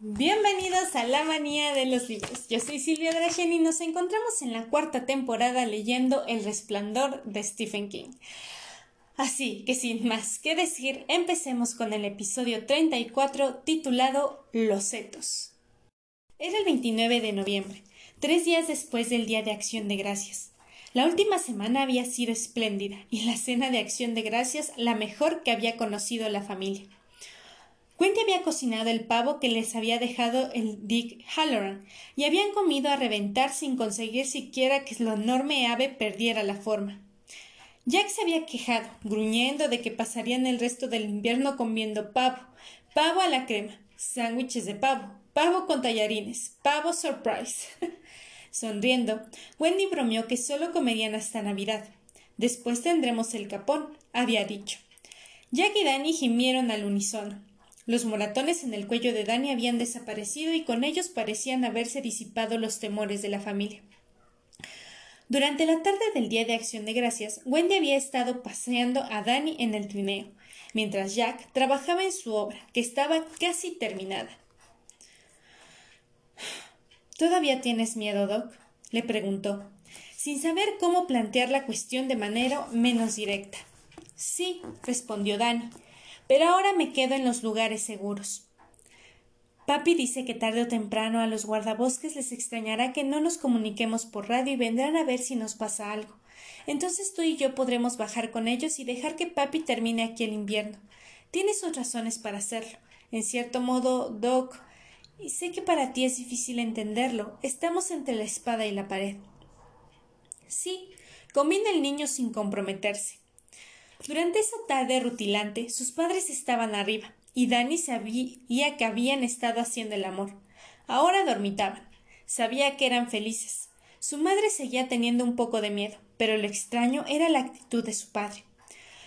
Bienvenidos a La Manía de los Libros. Yo soy Silvia Drachen y nos encontramos en la cuarta temporada leyendo El Resplandor de Stephen King. Así que sin más que decir, empecemos con el episodio 34 titulado Los Setos. Era el 29 de noviembre, tres días después del Día de Acción de Gracias. La última semana había sido espléndida y la cena de Acción de Gracias la mejor que había conocido la familia. Wendy había cocinado el pavo que les había dejado el Dick Halloran y habían comido a reventar sin conseguir siquiera que la enorme ave perdiera la forma. Jack se había quejado, gruñendo de que pasarían el resto del invierno comiendo pavo, pavo a la crema, sándwiches de pavo, pavo con tallarines, pavo surprise. Sonriendo, Wendy bromeó que solo comerían hasta Navidad. Después tendremos el capón, había dicho. Jack y Danny gimieron al unísono. Los moratones en el cuello de Dani habían desaparecido y con ellos parecían haberse disipado los temores de la familia. Durante la tarde del día de acción de gracias, Wendy había estado paseando a Dani en el trineo, mientras Jack trabajaba en su obra, que estaba casi terminada. ¿Todavía tienes miedo, Doc? le preguntó, sin saber cómo plantear la cuestión de manera menos directa. Sí, respondió Dani, pero ahora me quedo en los lugares seguros. Papi dice que tarde o temprano a los guardabosques les extrañará que no nos comuniquemos por radio y vendrán a ver si nos pasa algo. Entonces tú y yo podremos bajar con ellos y dejar que papi termine aquí el invierno. Tiene sus razones para hacerlo. En cierto modo, Doc, y sé que para ti es difícil entenderlo, estamos entre la espada y la pared. Sí, combina el niño sin comprometerse. Durante esa tarde rutilante, sus padres estaban arriba, y Dani sabía que habían estado haciendo el amor. Ahora dormitaban. Sabía que eran felices. Su madre seguía teniendo un poco de miedo, pero lo extraño era la actitud de su padre.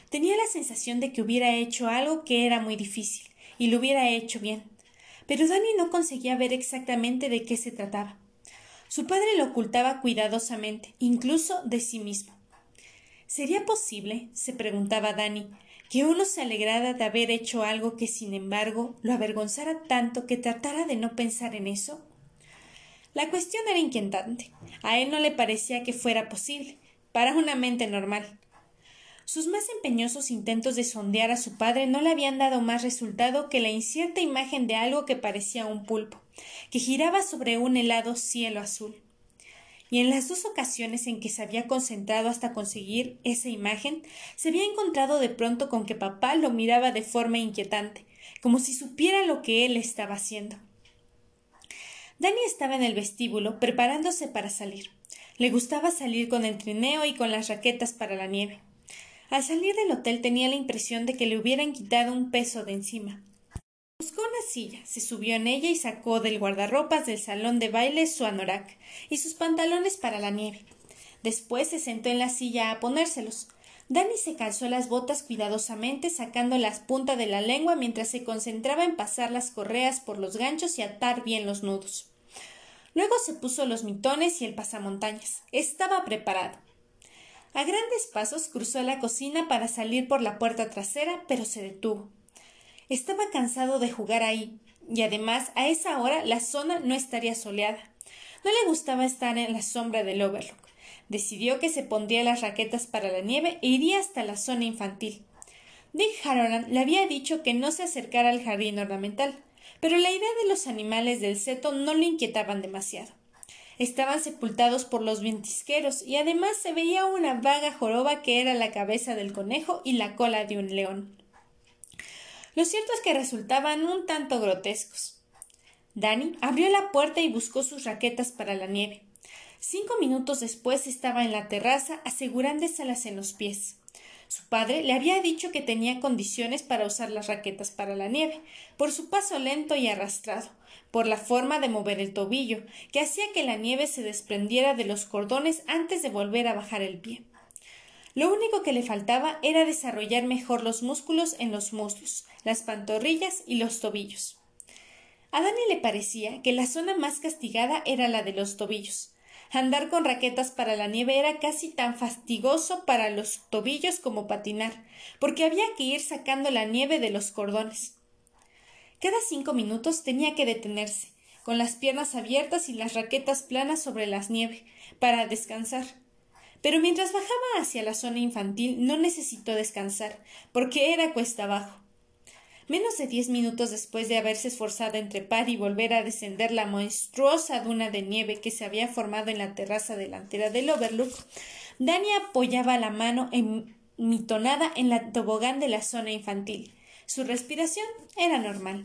Tenía la sensación de que hubiera hecho algo que era muy difícil, y lo hubiera hecho bien. Pero Dani no conseguía ver exactamente de qué se trataba. Su padre lo ocultaba cuidadosamente, incluso de sí mismo. ¿Sería posible, se preguntaba Dani, que uno se alegrara de haber hecho algo que, sin embargo, lo avergonzara tanto que tratara de no pensar en eso? La cuestión era inquietante. A él no le parecía que fuera posible, para una mente normal. Sus más empeñosos intentos de sondear a su padre no le habían dado más resultado que la incierta imagen de algo que parecía un pulpo, que giraba sobre un helado cielo azul y en las dos ocasiones en que se había concentrado hasta conseguir esa imagen, se había encontrado de pronto con que papá lo miraba de forma inquietante, como si supiera lo que él estaba haciendo. Dani estaba en el vestíbulo, preparándose para salir. Le gustaba salir con el trineo y con las raquetas para la nieve. Al salir del hotel tenía la impresión de que le hubieran quitado un peso de encima. Buscó una silla, se subió en ella y sacó del guardarropas del salón de baile su anorak y sus pantalones para la nieve. Después se sentó en la silla a ponérselos. Dani se calzó las botas cuidadosamente, sacando las puntas de la lengua mientras se concentraba en pasar las correas por los ganchos y atar bien los nudos. Luego se puso los mitones y el pasamontañas. Estaba preparado. A grandes pasos cruzó la cocina para salir por la puerta trasera, pero se detuvo. Estaba cansado de jugar ahí, y además a esa hora la zona no estaría soleada. No le gustaba estar en la sombra del Overlook. Decidió que se pondría las raquetas para la nieve e iría hasta la zona infantil. Dick Harroran le había dicho que no se acercara al jardín ornamental, pero la idea de los animales del seto no le inquietaban demasiado. Estaban sepultados por los ventisqueros y además se veía una vaga joroba que era la cabeza del conejo y la cola de un león. Lo cierto es que resultaban un tanto grotescos. Danny abrió la puerta y buscó sus raquetas para la nieve. Cinco minutos después estaba en la terraza asegurándoselas en los pies. Su padre le había dicho que tenía condiciones para usar las raquetas para la nieve, por su paso lento y arrastrado, por la forma de mover el tobillo, que hacía que la nieve se desprendiera de los cordones antes de volver a bajar el pie. Lo único que le faltaba era desarrollar mejor los músculos en los muslos, las pantorrillas y los tobillos. A Dani le parecía que la zona más castigada era la de los tobillos. Andar con raquetas para la nieve era casi tan fastigoso para los tobillos como patinar, porque había que ir sacando la nieve de los cordones. Cada cinco minutos tenía que detenerse, con las piernas abiertas y las raquetas planas sobre las nieve, para descansar. Pero mientras bajaba hacia la zona infantil no necesitó descansar, porque era cuesta abajo. Menos de diez minutos después de haberse esforzado en trepar y volver a descender la monstruosa duna de nieve que se había formado en la terraza delantera del Overlook, Dani apoyaba la mano emitonada en la tobogán de la zona infantil. Su respiración era normal.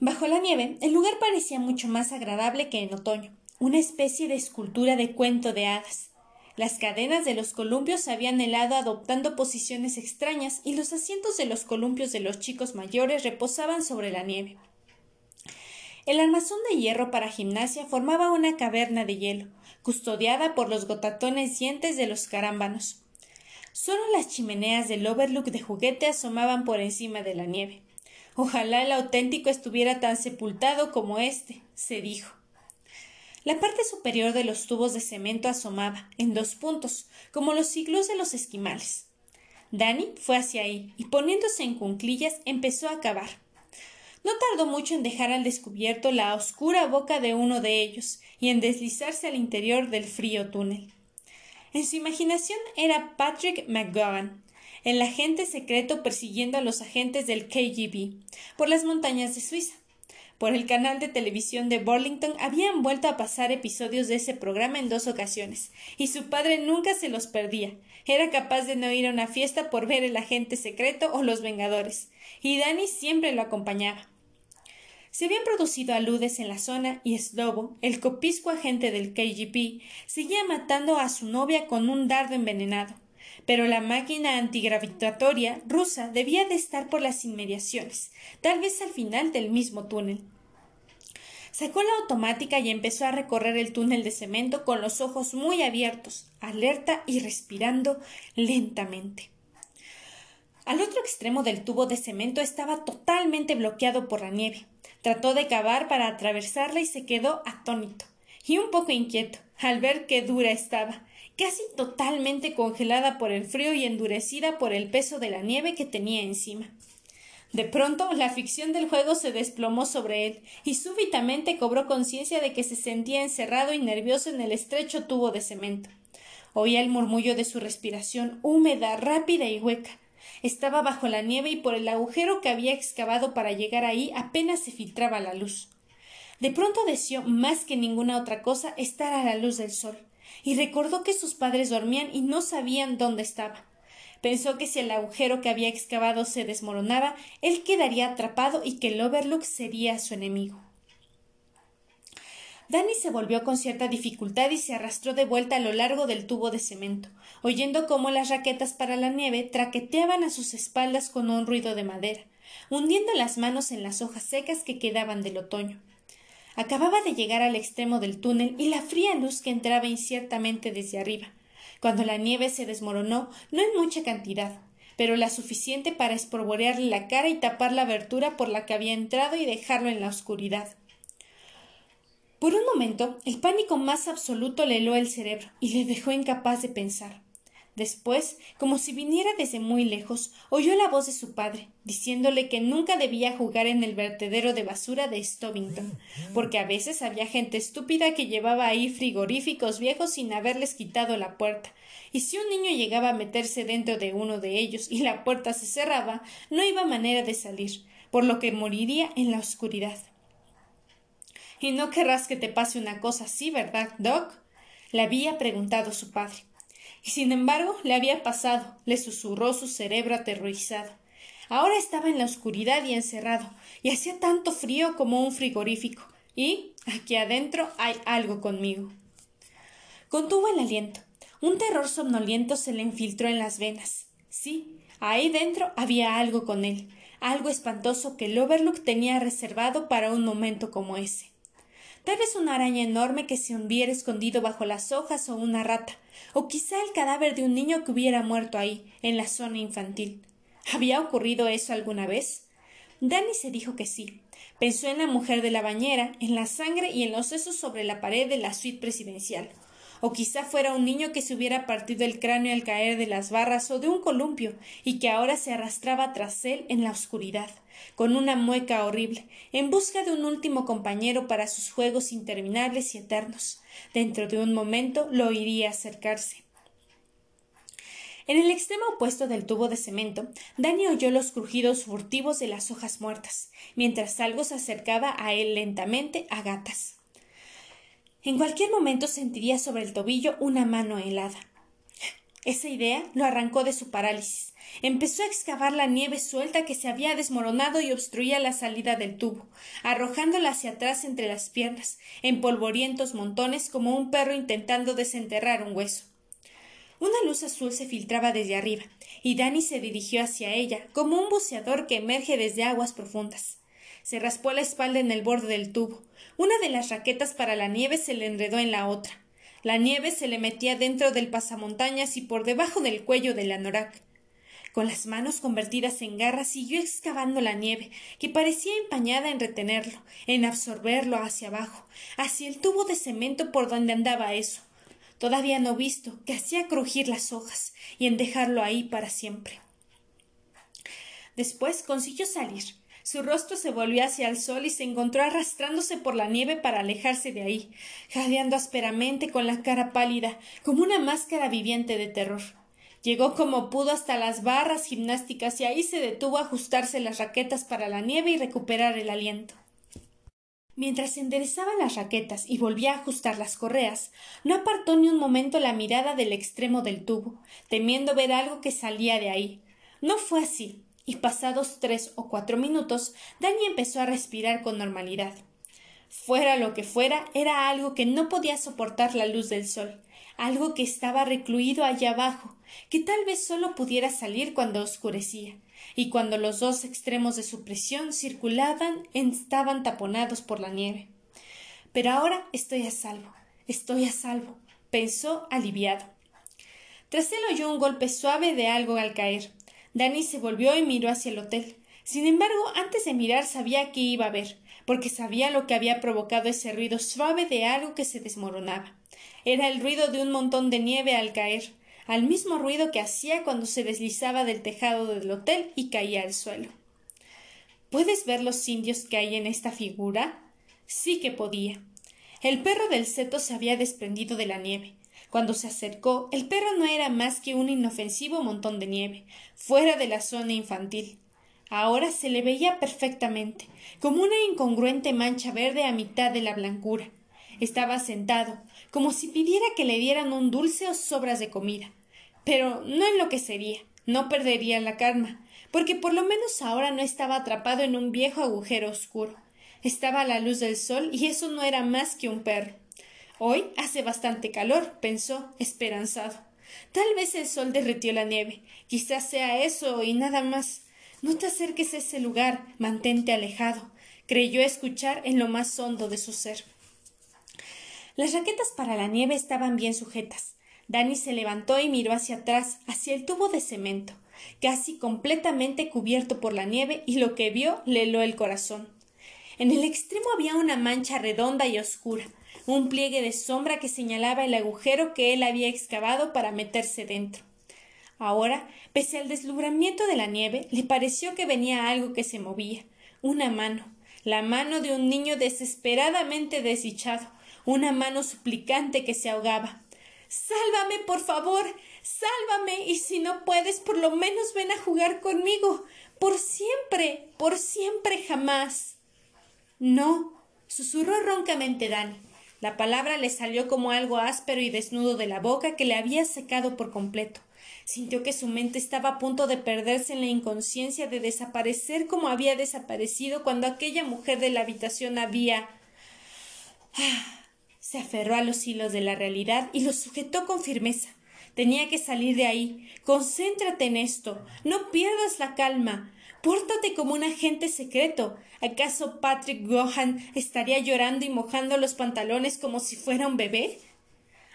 Bajo la nieve, el lugar parecía mucho más agradable que en otoño, una especie de escultura de cuento de hadas. Las cadenas de los columpios habían helado adoptando posiciones extrañas y los asientos de los columpios de los chicos mayores reposaban sobre la nieve. El armazón de hierro para gimnasia formaba una caverna de hielo, custodiada por los gotatones dientes de los carámbanos. Solo las chimeneas del Overlook de juguete asomaban por encima de la nieve. Ojalá el auténtico estuviera tan sepultado como éste, se dijo. La parte superior de los tubos de cemento asomaba, en dos puntos, como los siglos de los esquimales. Danny fue hacia ahí y poniéndose en cunclillas empezó a cavar. No tardó mucho en dejar al descubierto la oscura boca de uno de ellos y en deslizarse al interior del frío túnel. En su imaginación era Patrick McGowan, el agente secreto persiguiendo a los agentes del KGB por las montañas de Suiza. Por el canal de televisión de Burlington habían vuelto a pasar episodios de ese programa en dos ocasiones, y su padre nunca se los perdía. Era capaz de no ir a una fiesta por ver el agente secreto o los Vengadores, y Danny siempre lo acompañaba. Se habían producido aludes en la zona y Slobo, el copisco agente del KGB, seguía matando a su novia con un dardo envenenado. Pero la máquina antigravitatoria rusa debía de estar por las inmediaciones, tal vez al final del mismo túnel. Sacó la automática y empezó a recorrer el túnel de cemento con los ojos muy abiertos, alerta y respirando lentamente. Al otro extremo del tubo de cemento estaba totalmente bloqueado por la nieve. Trató de cavar para atravesarla y se quedó atónito y un poco inquieto al ver qué dura estaba, casi totalmente congelada por el frío y endurecida por el peso de la nieve que tenía encima. De pronto la ficción del juego se desplomó sobre él, y súbitamente cobró conciencia de que se sentía encerrado y nervioso en el estrecho tubo de cemento. Oía el murmullo de su respiración húmeda, rápida y hueca. Estaba bajo la nieve y por el agujero que había excavado para llegar ahí apenas se filtraba la luz. De pronto deseó más que ninguna otra cosa estar a la luz del sol, y recordó que sus padres dormían y no sabían dónde estaba. Pensó que si el agujero que había excavado se desmoronaba, él quedaría atrapado y que el Overlook sería su enemigo. Danny se volvió con cierta dificultad y se arrastró de vuelta a lo largo del tubo de cemento, oyendo cómo las raquetas para la nieve traqueteaban a sus espaldas con un ruido de madera, hundiendo las manos en las hojas secas que quedaban del otoño. Acababa de llegar al extremo del túnel y la fría luz que entraba inciertamente desde arriba cuando la nieve se desmoronó, no en mucha cantidad, pero la suficiente para espolvorearle la cara y tapar la abertura por la que había entrado y dejarlo en la oscuridad. Por un momento, el pánico más absoluto le heló el cerebro y le dejó incapaz de pensar. Después, como si viniera desde muy lejos, oyó la voz de su padre, diciéndole que nunca debía jugar en el vertedero de basura de Stovington, porque a veces había gente estúpida que llevaba ahí frigoríficos viejos sin haberles quitado la puerta, y si un niño llegaba a meterse dentro de uno de ellos y la puerta se cerraba, no iba manera de salir, por lo que moriría en la oscuridad. Y no querrás que te pase una cosa así, ¿verdad, Doc? le había preguntado su padre. Y sin embargo le había pasado, le susurró su cerebro aterrorizado. Ahora estaba en la oscuridad y encerrado, y hacía tanto frío como un frigorífico, y aquí adentro hay algo conmigo. Contuvo el aliento. Un terror somnoliento se le infiltró en las venas. Sí, ahí dentro había algo con él, algo espantoso que el Overlook tenía reservado para un momento como ese. Tal vez una araña enorme que se hubiera escondido bajo las hojas o una rata, o quizá el cadáver de un niño que hubiera muerto ahí, en la zona infantil. ¿Había ocurrido eso alguna vez? Danny se dijo que sí. Pensó en la mujer de la bañera, en la sangre y en los sesos sobre la pared de la suite presidencial. O quizá fuera un niño que se hubiera partido el cráneo al caer de las barras o de un columpio, y que ahora se arrastraba tras él en la oscuridad, con una mueca horrible, en busca de un último compañero para sus juegos interminables y eternos. Dentro de un momento lo oiría acercarse. En el extremo opuesto del tubo de cemento, Dani oyó los crujidos furtivos de las hojas muertas, mientras algo se acercaba a él lentamente a gatas. En cualquier momento sentiría sobre el tobillo una mano helada. Esa idea lo arrancó de su parálisis. Empezó a excavar la nieve suelta que se había desmoronado y obstruía la salida del tubo, arrojándola hacia atrás entre las piernas, en polvorientos montones como un perro intentando desenterrar un hueso. Una luz azul se filtraba desde arriba, y Danny se dirigió hacia ella, como un buceador que emerge desde aguas profundas. Se raspó la espalda en el borde del tubo. Una de las raquetas para la nieve se le enredó en la otra. La nieve se le metía dentro del pasamontañas y por debajo del cuello del anorak. Con las manos convertidas en garras siguió excavando la nieve, que parecía empañada en retenerlo, en absorberlo hacia abajo, hacia el tubo de cemento por donde andaba eso todavía no visto, que hacía crujir las hojas, y en dejarlo ahí para siempre. Después consiguió salir. Su rostro se volvió hacia el sol y se encontró arrastrándose por la nieve para alejarse de ahí, jadeando ásperamente con la cara pálida, como una máscara viviente de terror. Llegó como pudo hasta las barras gimnásticas y ahí se detuvo a ajustarse las raquetas para la nieve y recuperar el aliento. Mientras enderezaba las raquetas y volvía a ajustar las correas, no apartó ni un momento la mirada del extremo del tubo, temiendo ver algo que salía de ahí. No fue así, y pasados tres o cuatro minutos, Dani empezó a respirar con normalidad. Fuera lo que fuera, era algo que no podía soportar la luz del sol, algo que estaba recluido allá abajo, que tal vez solo pudiera salir cuando oscurecía, y cuando los dos extremos de su prisión circulaban estaban taponados por la nieve. Pero ahora estoy a salvo, estoy a salvo, pensó aliviado. Tras él oyó un golpe suave de algo al caer. Dani se volvió y miró hacia el hotel. Sin embargo, antes de mirar sabía qué iba a ver, porque sabía lo que había provocado ese ruido suave de algo que se desmoronaba. Era el ruido de un montón de nieve al caer, al mismo ruido que hacía cuando se deslizaba del tejado del hotel y caía al suelo. ¿Puedes ver los indios que hay en esta figura? Sí que podía. El perro del seto se había desprendido de la nieve. Cuando se acercó, el perro no era más que un inofensivo montón de nieve, fuera de la zona infantil. Ahora se le veía perfectamente, como una incongruente mancha verde a mitad de la blancura. Estaba sentado, como si pidiera que le dieran un dulce o sobras de comida. Pero no enloquecería, no perdería la calma, porque por lo menos ahora no estaba atrapado en un viejo agujero oscuro. Estaba a la luz del sol y eso no era más que un perro. Hoy hace bastante calor, pensó, esperanzado. Tal vez el sol derritió la nieve. Quizás sea eso y nada más. No te acerques a ese lugar, mantente alejado, creyó escuchar en lo más hondo de su ser. Las raquetas para la nieve estaban bien sujetas. Dani se levantó y miró hacia atrás, hacia el tubo de cemento, casi completamente cubierto por la nieve, y lo que vio le heló el corazón. En el extremo había una mancha redonda y oscura, un pliegue de sombra que señalaba el agujero que él había excavado para meterse dentro. Ahora, pese al deslumbramiento de la nieve, le pareció que venía algo que se movía, una mano, la mano de un niño desesperadamente desdichado, una mano suplicante que se ahogaba. Sálvame, por favor. Sálvame. Y si no puedes, por lo menos ven a jugar conmigo. Por siempre. Por siempre jamás. No. susurró roncamente Dani. La palabra le salió como algo áspero y desnudo de la boca que le había secado por completo. Sintió que su mente estaba a punto de perderse en la inconsciencia, de desaparecer como había desaparecido cuando aquella mujer de la habitación había. Ah, se aferró a los hilos de la realidad y los sujetó con firmeza. Tenía que salir de ahí. Concéntrate en esto. No pierdas la calma. Pórtate como un agente secreto. ¿Acaso Patrick Gohan estaría llorando y mojando los pantalones como si fuera un bebé?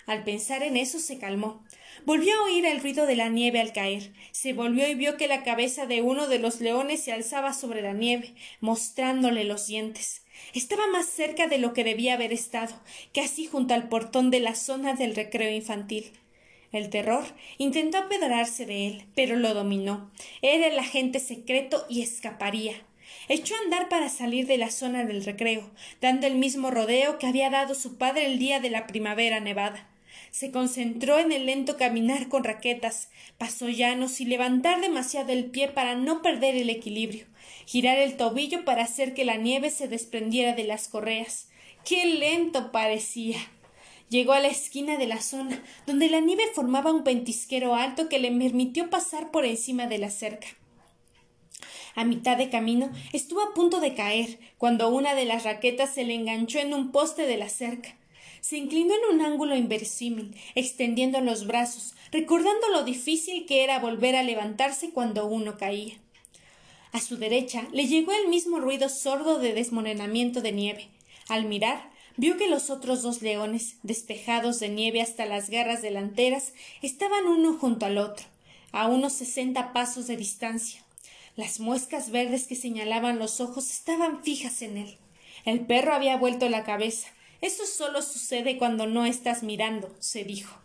Al pensar en eso se calmó. Volvió a oír el ruido de la nieve al caer. Se volvió y vio que la cabeza de uno de los leones se alzaba sobre la nieve, mostrándole los dientes. Estaba más cerca de lo que debía haber estado, casi junto al portón de la zona del recreo infantil. El terror intentó apedrarse de él, pero lo dominó. Era el agente secreto y escaparía. Echó a andar para salir de la zona del recreo, dando el mismo rodeo que había dado su padre el día de la primavera nevada. Se concentró en el lento caminar con raquetas, pasó llanos y levantar demasiado el pie para no perder el equilibrio, girar el tobillo para hacer que la nieve se desprendiera de las correas. ¡Qué lento parecía! Llegó a la esquina de la zona, donde la nieve formaba un pentisquero alto que le permitió pasar por encima de la cerca. A mitad de camino estuvo a punto de caer, cuando una de las raquetas se le enganchó en un poste de la cerca. Se inclinó en un ángulo inverosímil, extendiendo los brazos, recordando lo difícil que era volver a levantarse cuando uno caía. A su derecha le llegó el mismo ruido sordo de desmoronamiento de nieve. Al mirar, vio que los otros dos leones, despejados de nieve hasta las garras delanteras, estaban uno junto al otro, a unos sesenta pasos de distancia. Las muescas verdes que señalaban los ojos estaban fijas en él. El perro había vuelto la cabeza. Eso solo sucede cuando no estás mirando, se dijo.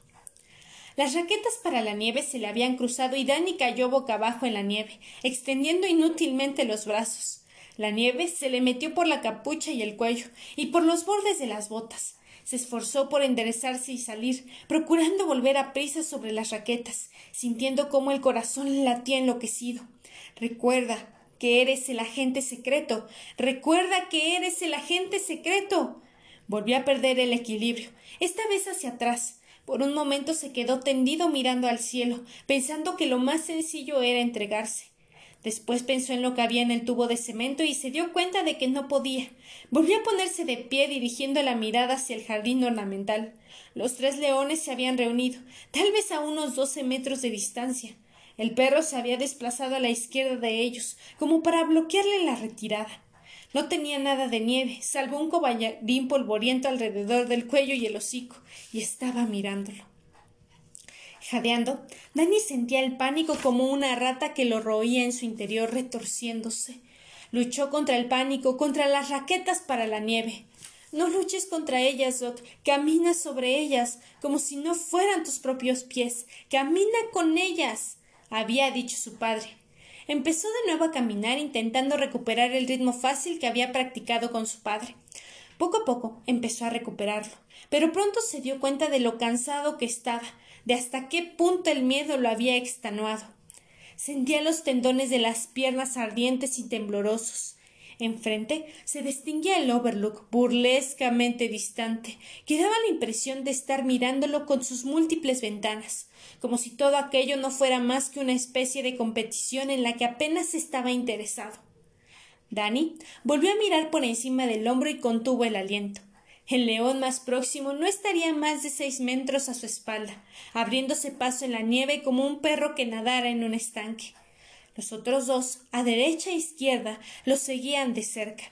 Las raquetas para la nieve se le habían cruzado y Danny cayó boca abajo en la nieve, extendiendo inútilmente los brazos. La nieve se le metió por la capucha y el cuello, y por los bordes de las botas. Se esforzó por enderezarse y salir, procurando volver a prisa sobre las raquetas, sintiendo cómo el corazón latía enloquecido. Recuerda que eres el agente secreto. Recuerda que eres el agente secreto. Volvió a perder el equilibrio, esta vez hacia atrás. Por un momento se quedó tendido mirando al cielo, pensando que lo más sencillo era entregarse. Después pensó en lo que había en el tubo de cemento y se dio cuenta de que no podía. Volvió a ponerse de pie dirigiendo la mirada hacia el jardín ornamental. Los tres leones se habían reunido, tal vez a unos doce metros de distancia. El perro se había desplazado a la izquierda de ellos, como para bloquearle la retirada. No tenía nada de nieve, salvo un coballarín polvoriento alrededor del cuello y el hocico, y estaba mirándolo. Jadeando, Dani sentía el pánico como una rata que lo roía en su interior retorciéndose. Luchó contra el pánico, contra las raquetas para la nieve. No luches contra ellas, Doc. Camina sobre ellas, como si no fueran tus propios pies. Camina con ellas había dicho su padre. Empezó de nuevo a caminar intentando recuperar el ritmo fácil que había practicado con su padre. Poco a poco empezó a recuperarlo, pero pronto se dio cuenta de lo cansado que estaba, de hasta qué punto el miedo lo había extenuado. Sentía los tendones de las piernas ardientes y temblorosos. Enfrente se distinguía el Overlook, burlescamente distante, que daba la impresión de estar mirándolo con sus múltiples ventanas, como si todo aquello no fuera más que una especie de competición en la que apenas estaba interesado. Danny volvió a mirar por encima del hombro y contuvo el aliento. El león más próximo no estaría más de seis metros a su espalda, abriéndose paso en la nieve como un perro que nadara en un estanque. Los otros dos, a derecha e izquierda, los seguían de cerca.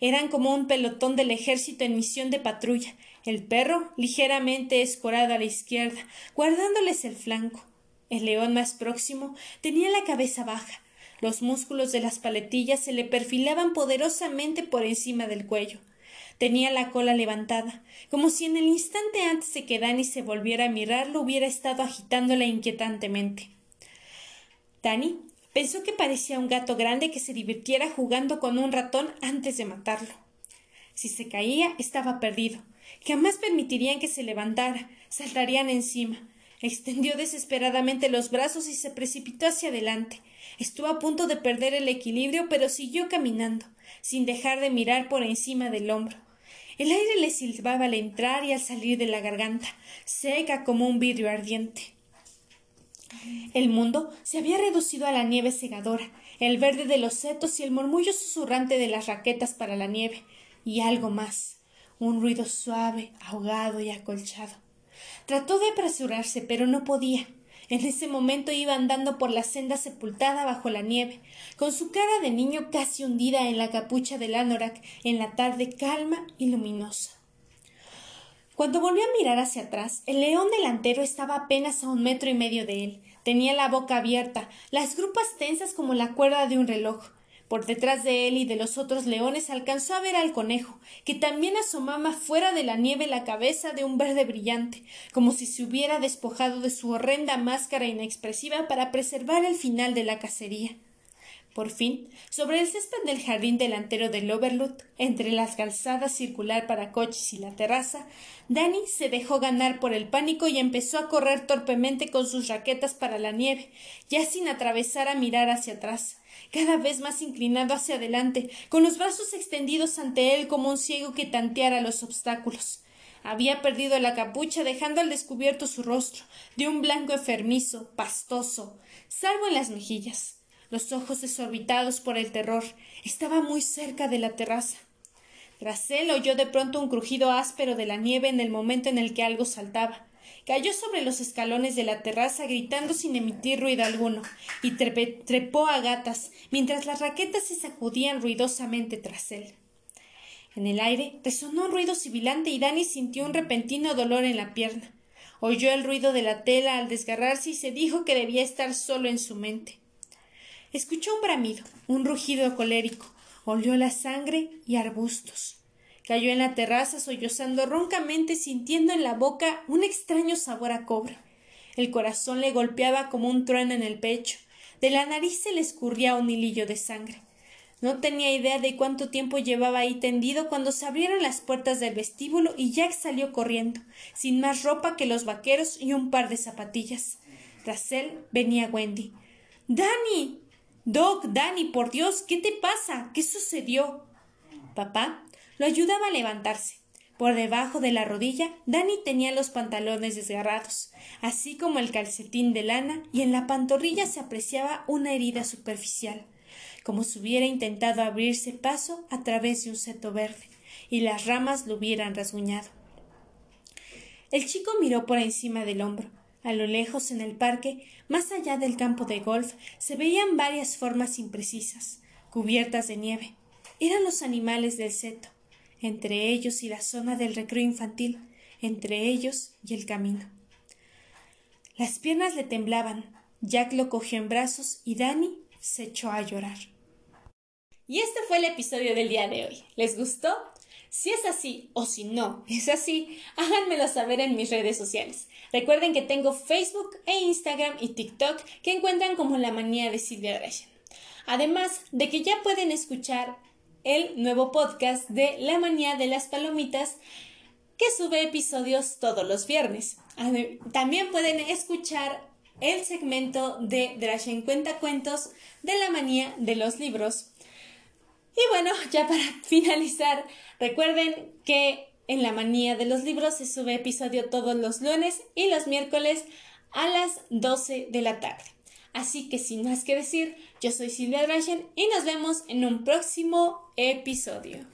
Eran como un pelotón del ejército en misión de patrulla, el perro ligeramente escorado a la izquierda, guardándoles el flanco. El león más próximo tenía la cabeza baja. Los músculos de las paletillas se le perfilaban poderosamente por encima del cuello. Tenía la cola levantada, como si en el instante antes de que Dani se volviera a mirarlo hubiera estado agitándola inquietantemente. Dani Pensó que parecía un gato grande que se divirtiera jugando con un ratón antes de matarlo. Si se caía, estaba perdido. Jamás permitirían que se levantara. Saltarían encima. Extendió desesperadamente los brazos y se precipitó hacia adelante. Estuvo a punto de perder el equilibrio, pero siguió caminando, sin dejar de mirar por encima del hombro. El aire le silbaba al entrar y al salir de la garganta, seca como un vidrio ardiente. El mundo se había reducido a la nieve segadora, el verde de los setos y el murmullo susurrante de las raquetas para la nieve, y algo más, un ruido suave, ahogado y acolchado. Trató de apresurarse, pero no podía. En ese momento iba andando por la senda sepultada bajo la nieve, con su cara de niño casi hundida en la capucha del anorak en la tarde calma y luminosa. Cuando volvió a mirar hacia atrás, el león delantero estaba apenas a un metro y medio de él. Tenía la boca abierta, las grupas tensas como la cuerda de un reloj. Por detrás de él y de los otros leones alcanzó a ver al conejo, que también asomaba fuera de la nieve la cabeza de un verde brillante, como si se hubiera despojado de su horrenda máscara inexpresiva para preservar el final de la cacería. Por fin, sobre el césped del jardín delantero del Overlut, entre las calzadas circular para coches y la terraza, Danny se dejó ganar por el pánico y empezó a correr torpemente con sus raquetas para la nieve, ya sin atravesar a mirar hacia atrás, cada vez más inclinado hacia adelante, con los brazos extendidos ante él como un ciego que tanteara los obstáculos. Había perdido la capucha dejando al descubierto su rostro, de un blanco enfermizo, pastoso, salvo en las mejillas los ojos desorbitados por el terror. Estaba muy cerca de la terraza. Tras él oyó de pronto un crujido áspero de la nieve en el momento en el que algo saltaba. Cayó sobre los escalones de la terraza gritando sin emitir ruido alguno, y trepó a gatas, mientras las raquetas se sacudían ruidosamente tras él. En el aire resonó un ruido sibilante y Dani sintió un repentino dolor en la pierna. Oyó el ruido de la tela al desgarrarse y se dijo que debía estar solo en su mente. Escuchó un bramido, un rugido colérico, olió la sangre y arbustos. Cayó en la terraza sollozando roncamente, sintiendo en la boca un extraño sabor a cobre. El corazón le golpeaba como un trueno en el pecho. De la nariz se le escurría un hilillo de sangre. No tenía idea de cuánto tiempo llevaba ahí tendido cuando se abrieron las puertas del vestíbulo y Jack salió corriendo, sin más ropa que los vaqueros y un par de zapatillas. Tras él venía Wendy. Dani. Doc, Danny, por Dios, ¿qué te pasa? ¿Qué sucedió? Papá lo ayudaba a levantarse. Por debajo de la rodilla, Danny tenía los pantalones desgarrados, así como el calcetín de lana, y en la pantorrilla se apreciaba una herida superficial, como si hubiera intentado abrirse paso a través de un seto verde, y las ramas lo hubieran rasguñado. El chico miró por encima del hombro. A lo lejos, en el parque, más allá del campo de golf, se veían varias formas imprecisas, cubiertas de nieve. Eran los animales del seto, entre ellos y la zona del recreo infantil, entre ellos y el camino. Las piernas le temblaban. Jack lo cogió en brazos y Danny se echó a llorar. Y este fue el episodio del día de hoy. ¿Les gustó? Si es así o si no es así, háganmelo saber en mis redes sociales. Recuerden que tengo Facebook e Instagram y TikTok que encuentran como la manía de Silvia Dreschen. Además de que ya pueden escuchar el nuevo podcast de La manía de las palomitas que sube episodios todos los viernes. También pueden escuchar el segmento de Drashen Cuenta Cuentos de la manía de los libros y bueno, ya para finalizar, recuerden que en la manía de los libros se sube episodio todos los lunes y los miércoles a las 12 de la tarde. Así que sin más que decir, yo soy Silvia Drachen y nos vemos en un próximo episodio.